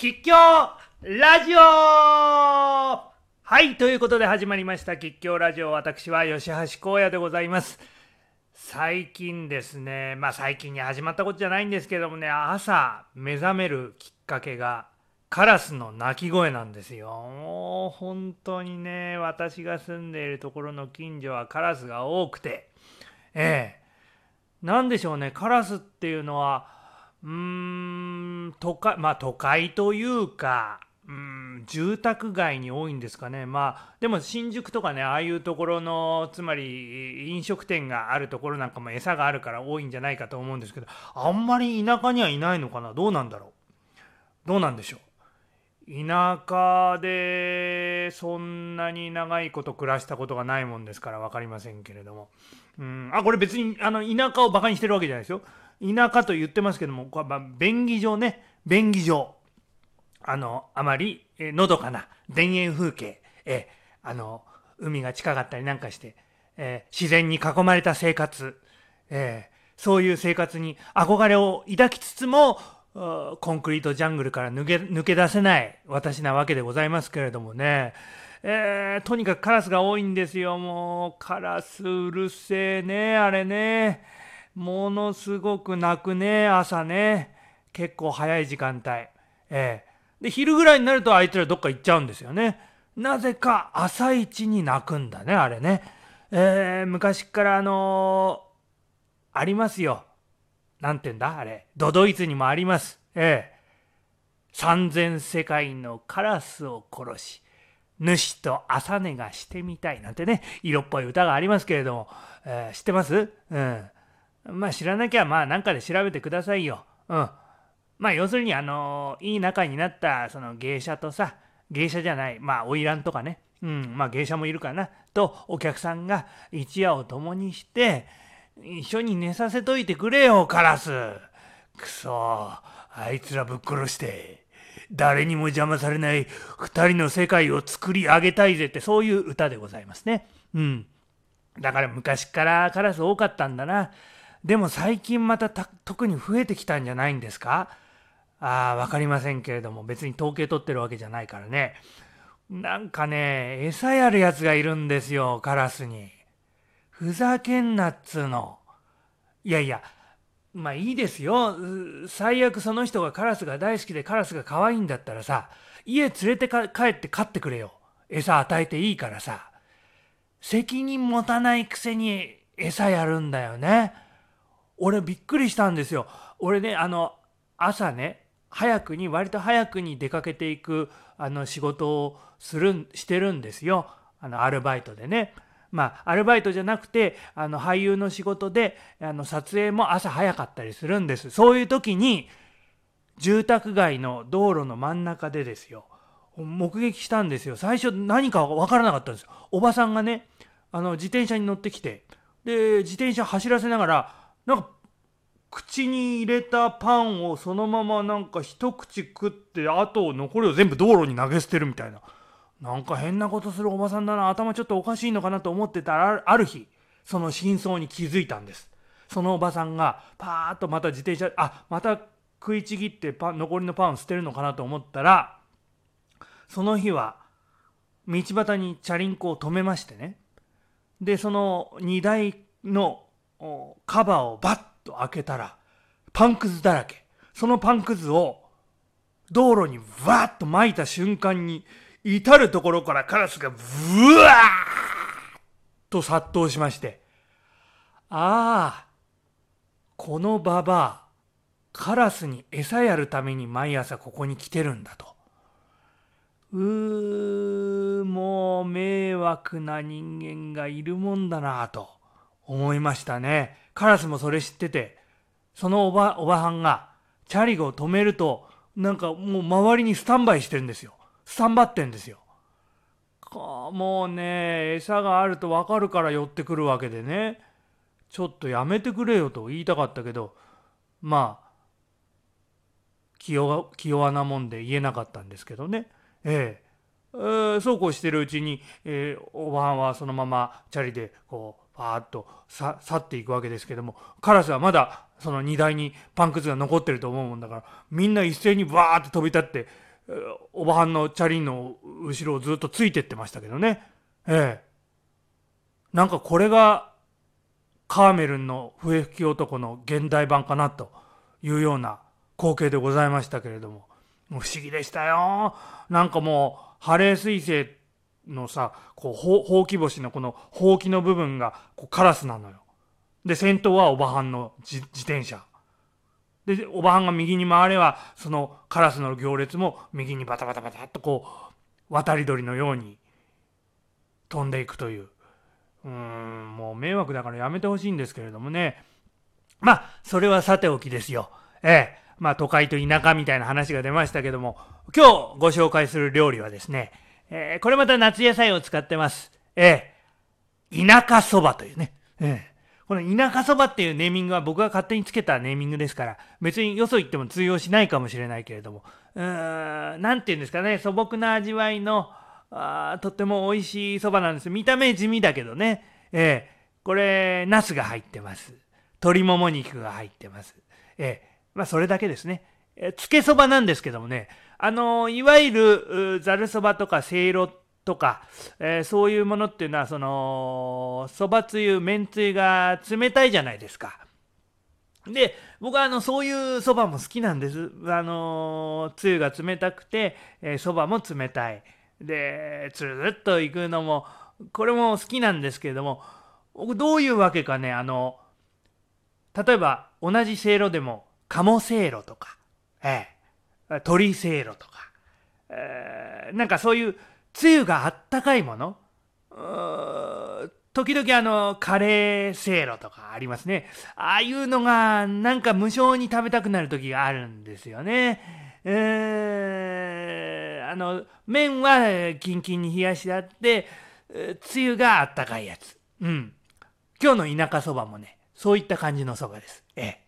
吉祥ラジオ。はいということで始まりました。吉祥ラジオ私は吉橋光也でございます。最近ですねまあ最近に始まったことじゃないんですけどもね朝目覚めるきっかけがカラスの鳴き声なんですよ。もう本当にね私が住んでいるところの近所はカラスが多くて。ええ。何でしょうねカラスっていうのはうーん都会まあ都会というかうん住宅街に多いんですかね。まあでも新宿とかねああいうところのつまり飲食店があるところなんかも餌があるから多いんじゃないかと思うんですけどあんまり田舎にはいないのかな？どうなんだろう？どうなんでしょう？田舎でそんなに長いこと暮らしたことがないもんですから分かりませんけれども、うん、あこれ別にあの田舎をバカにしてるわけじゃないですよ。田舎と言ってますけどもまあ便宜上ね便宜上あのあまり、えのどかな田園風景、えあの海が近かったりなんかして、え自然に囲まれた生活、えそういう生活に憧れを抱きつつもコンクリートジャングルから抜け抜け出せない私なわけでございますけれどもね、えー、とにかくカラスが多いんですよ。もうカラスうるせえねあれね。ものすごく鳴くね朝ね。結構早い時間帯。えー、で昼ぐらいになるとあいつらどっか行っちゃうんですよね。なぜか朝一に鳴くんだねあれね。えー、昔からあのー、ありますよ。なんて言うんだあれ。ドドイツにもあります。ええ。三千世界のカラスを殺し主と朝寝がしてみたいなんてね色っぽい歌がありますけれども、えー、知ってます？うん。まあ知らなきゃまあなんかで調べてくださいようんまあ要するにあのいい仲になったその芸者とさ芸者じゃないまあ花魁とかねうんまあ芸者もいるかなとお客さんが一夜を共にして一緒に寝させといてくれよ、カラス。くそ、あいつらぶっ殺して、誰にも邪魔されない二人の世界を作り上げたいぜって、そういう歌でございますね。うん。だから昔からカラス多かったんだな。でも最近また特に増えてきたんじゃないんですか？ああ、わかりませんけれども、別に統計取ってるわけじゃないからね。なんかね、餌やるやつがいるんですよ、カラスに。ふざけんなっつうの。いやいや、まあいいですよ。最悪その人がカラスが大好きでカラスが可愛いんだったらさ、家連れて帰って飼ってくれよ。餌与えていいからさ。責任持たないくせに餌やるんだよね。俺びっくりしたんですよ。俺ね、あの、朝ね、早くに、割と早くに出かけていく、あの、仕事をする、してるんですよ。あの、アルバイトでね。まあ、アルバイトじゃなくてあの俳優の仕事であの撮影も朝早かったりするんですそういう時に住宅街の道路の真ん中でですよ目撃したんですよ最初何か分からなかったんですよおばさんがねあの自転車に乗ってきてで自転車走らせながらなんか口に入れたパンをそのままなんか一口食ってあと残りを全部道路に投げ捨てるみたいな。なんか変なことするおばさんだな頭ちょっとおかしいのかなと思ってたらある日その真相に気づいたんです。そのおばさんがパーッとまた自転車あまた食いちぎってパン残りのパンを捨てるのかなと思ったらその日は道端にチャリンコを止めましてね。でその荷台のカバーをバッと開けたらパンくずだらけそのパンくずを道路にわっと撒いた瞬間に至る所からカラスがブワーと殺到しまして、ああ、このババア、カラスに餌やるために毎朝ここに来てるんだと。うー、もう迷惑な人間がいるもんだなと思いましたね。カラスもそれ知ってて、そのおば、おばはんがチャリを止めると、なんかもう周りにスタンバイしてるんですよ。スタンバってんですよ。もうね餌があると分かるから寄ってくるわけでねちょっとやめてくれよと言いたかったけどまあ気弱気弱なもんで言えなかったんですけどねえええー、そうこうしてるうちに、えー、おばはんはそのままチャリでこうパーッと去っていくわけですけどもカラスはまだその荷台にパンくずが残ってると思うもんだからみんな一斉にバーッと飛び立っておばはんのチャリンの後ろをずっとついてってましたけどね。ええ。なんかこれがカーメルンの笛吹き男の現代版かなというような光景でございましたけれどももう不思議でしたよ。なんかもうハレー彗星のさこうほうき星のこのほうきの部分がこうカラスなのよ。で先頭はおばはんの自転車。でおばはんが右に回ればそのカラスの行列も右にバタバタバタっとこう渡り鳥のように飛んでいくという。うんもう迷惑だからやめてほしいんですけれどもね。まあそれはさておきですよ。ええ。まあ都会と田舎みたいな話が出ましたけども今日ご紹介する料理はですね、えー、これまた夏野菜を使ってますええ田舎そばというね、ええこの田舎そばっていうネーミングは僕が勝手につけたネーミングですから、別によそ行っても通用しないかもしれないけれども、うーん、なんて言うんですかね、素朴な味わいの、あとっても美味しいそばなんです。見た目地味だけどね、えー、これ、ナスが入ってます。鶏もも肉が入ってます。えー、まあそれだけですね。え、つけそばなんですけどもね、あの、いわゆるざるそばとかせいろとか、えー、そういうものっていうのはそのそばつゆめんつゆが冷たいじゃないですか。で僕はあのそういうそばも好きなんです。あのつゆが冷たくてそば、も冷たい。でつるっといくのもこれも好きなんですけれども僕どういうわけかねあの例えば同じせいろでも鴨せいろとか、ええ、鶏せいろとか、えー、なんかそういうつゆがあったかいもの。時々あのカレーせいろとかありますね。ああいうのがなんか無性に食べたくなる時があるんですよね。えー、あの麺はキンキンに冷やしてあってつゆがあったかいやつ。うん。今日の田舎そばもねそういった感じのそばです。ええ。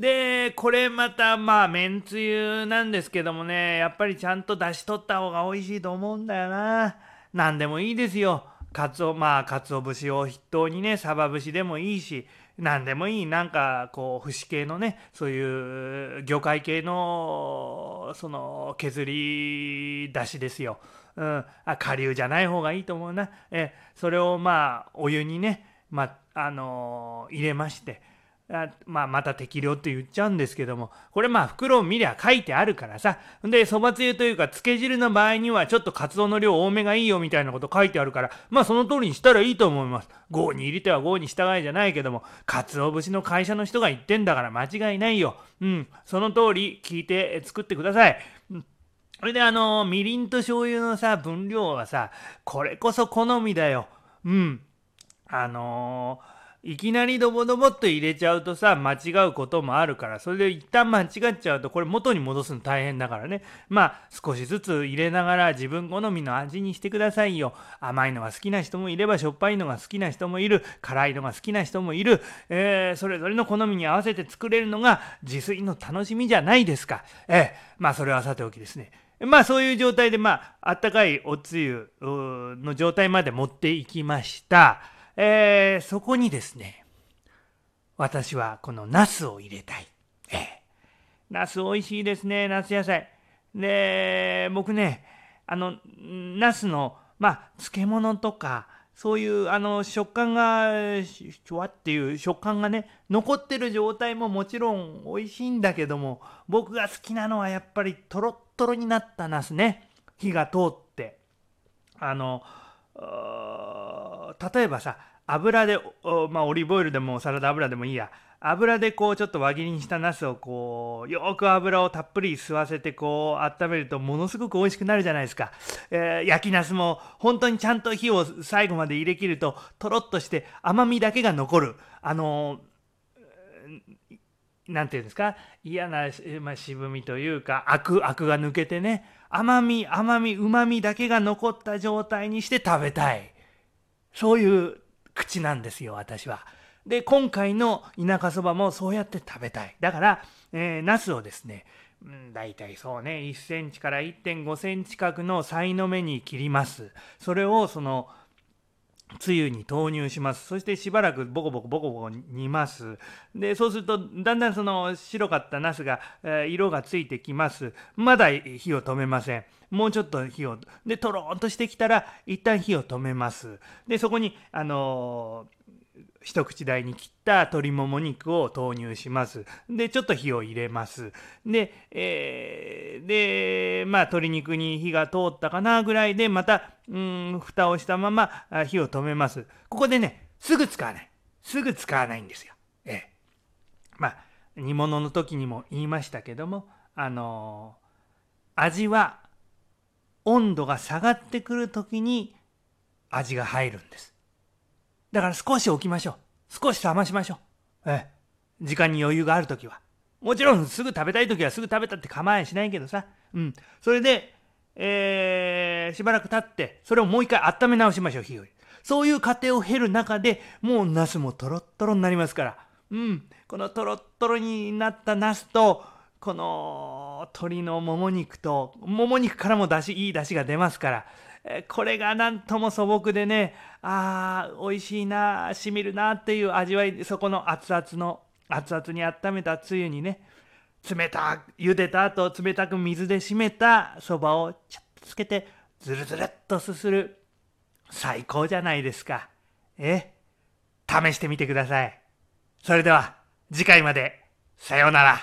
で、これまたまあ、めんつゆなんですけどもね、やっぱりちゃんと出し取った方が美味しいと思うんだよな。何でもいいですよ。かつお、まあ、かつお節を筆頭にね、サバ節でもいいし、何でもいい、なんか、こう、節系のね、そういう魚介系の、その、削り出しですよ。うん、あ、下流じゃない方がいいと思うな。え、それをまあ、お湯にね、まあ、あのー、入れまして、あまあ、また適量って言っちゃうんですけども。これまあ袋を見りゃ書いてあるからさ。でそばつゆというかつけ汁の場合にはちょっとカツオの量多めがいいよみたいなこと書いてあるから。まあその通りにしたらいいと思います。5に入れては5に従いじゃないけども。カツオ節の会社の人が言ってんだから間違いないよ。うん。その通り聞いて作ってください、それであのみりんと醤油のさ分量はさこれこそ好みだよ。うん。あのーいきなりドボドボっと入れちゃうとさ間違うこともあるからそれで一旦間違っちゃうとこれ元に戻すの大変だからね。まあ少しずつ入れながら自分好みの味にしてくださいよ。甘いのが好きな人もいればしょっぱいのが好きな人もいる。辛いのが好きな人もいる、えー、それぞれの好みに合わせて作れるのが自炊の楽しみじゃないですか。えー、まあそれはさておきですね。まあそういう状態でまああったかいおつゆの状態まで持っていきました。えー、そこにですね、私はこのナスを入れたい。えー、ナス美味しいですね、夏野菜。で、僕ね、あの、ナスの、まあ、漬物とか、そういうあの食感がシュワっていう食感がね残ってる状態ももちろん美味しいんだけども僕が好きなのはやっぱりトロットロになったナスね火が通ってあの例えばさ油でまあオリーブオイルでもサラダ油でもいいや。油でこうちょっと輪切りにしたナスをこうよく油をたっぷり吸わせてこう温めるとものすごく美味しくなるじゃないですか、えー、焼きナスも本当にちゃんと火を最後まで入れ切るととろっとして甘みだけが残る。あの何、て言うんですか？嫌な、まあ、渋みというかアクアクが抜けてね。甘み甘みうまみだけが残った状態にして食べたい。そういう口なんですよ私は。で今回の田舎そばもそうやって食べたいだから、えー、ナスをですね、うん、大体そうね1センチから1.5センチ角のさいの目に切りますそれをそのつゆに投入します。そしてしばらくボコボコボコボコ煮ます。でそうするとだんだんその白かったナスが、えー、色がついてきます。まだ火を止めません。もうちょっと火をでとろーんとしてきたら一旦火を止めます。でそこにあのー一口大に切った鶏もも肉を投入します。で、ちょっと火を入れます。で、えー、で、まあ、鶏肉に火が通ったかなぐらいで、また、うん、蓋をしたまま火を止めます。ここでね、すぐ使わない。すぐ使わないんですよ。ええ。まあ、煮物の時にも言いましたけども、あのー、味は温度が下がってくる時に味が入るんです。だから少し置きましょう。少し冷ましましょう。ええ。時間に余裕があるときは。もちろんすぐ食べたいときはすぐ食べたって構えしないけどさ。うん。それで、えー、しばらく経って、それをもう一回温め直しましょう、火を。そういう過程を経る中でもうナスもトロットロになりますから。うん。このトロットロになったナスと、この鶏のもも肉と、もも肉からも出汁、いい出汁が出ますから。これがなんとも素朴でね、ああ、美味しいな、しみるなっていう味わい、そこの熱々の、熱々に温めたつゆにね、冷たく、茹でた後、冷たく水で締めたそばをちょっとつけて、ずるずるっとすする。最高じゃないですか。え？試してみてください。それでは、次回まで、さようなら。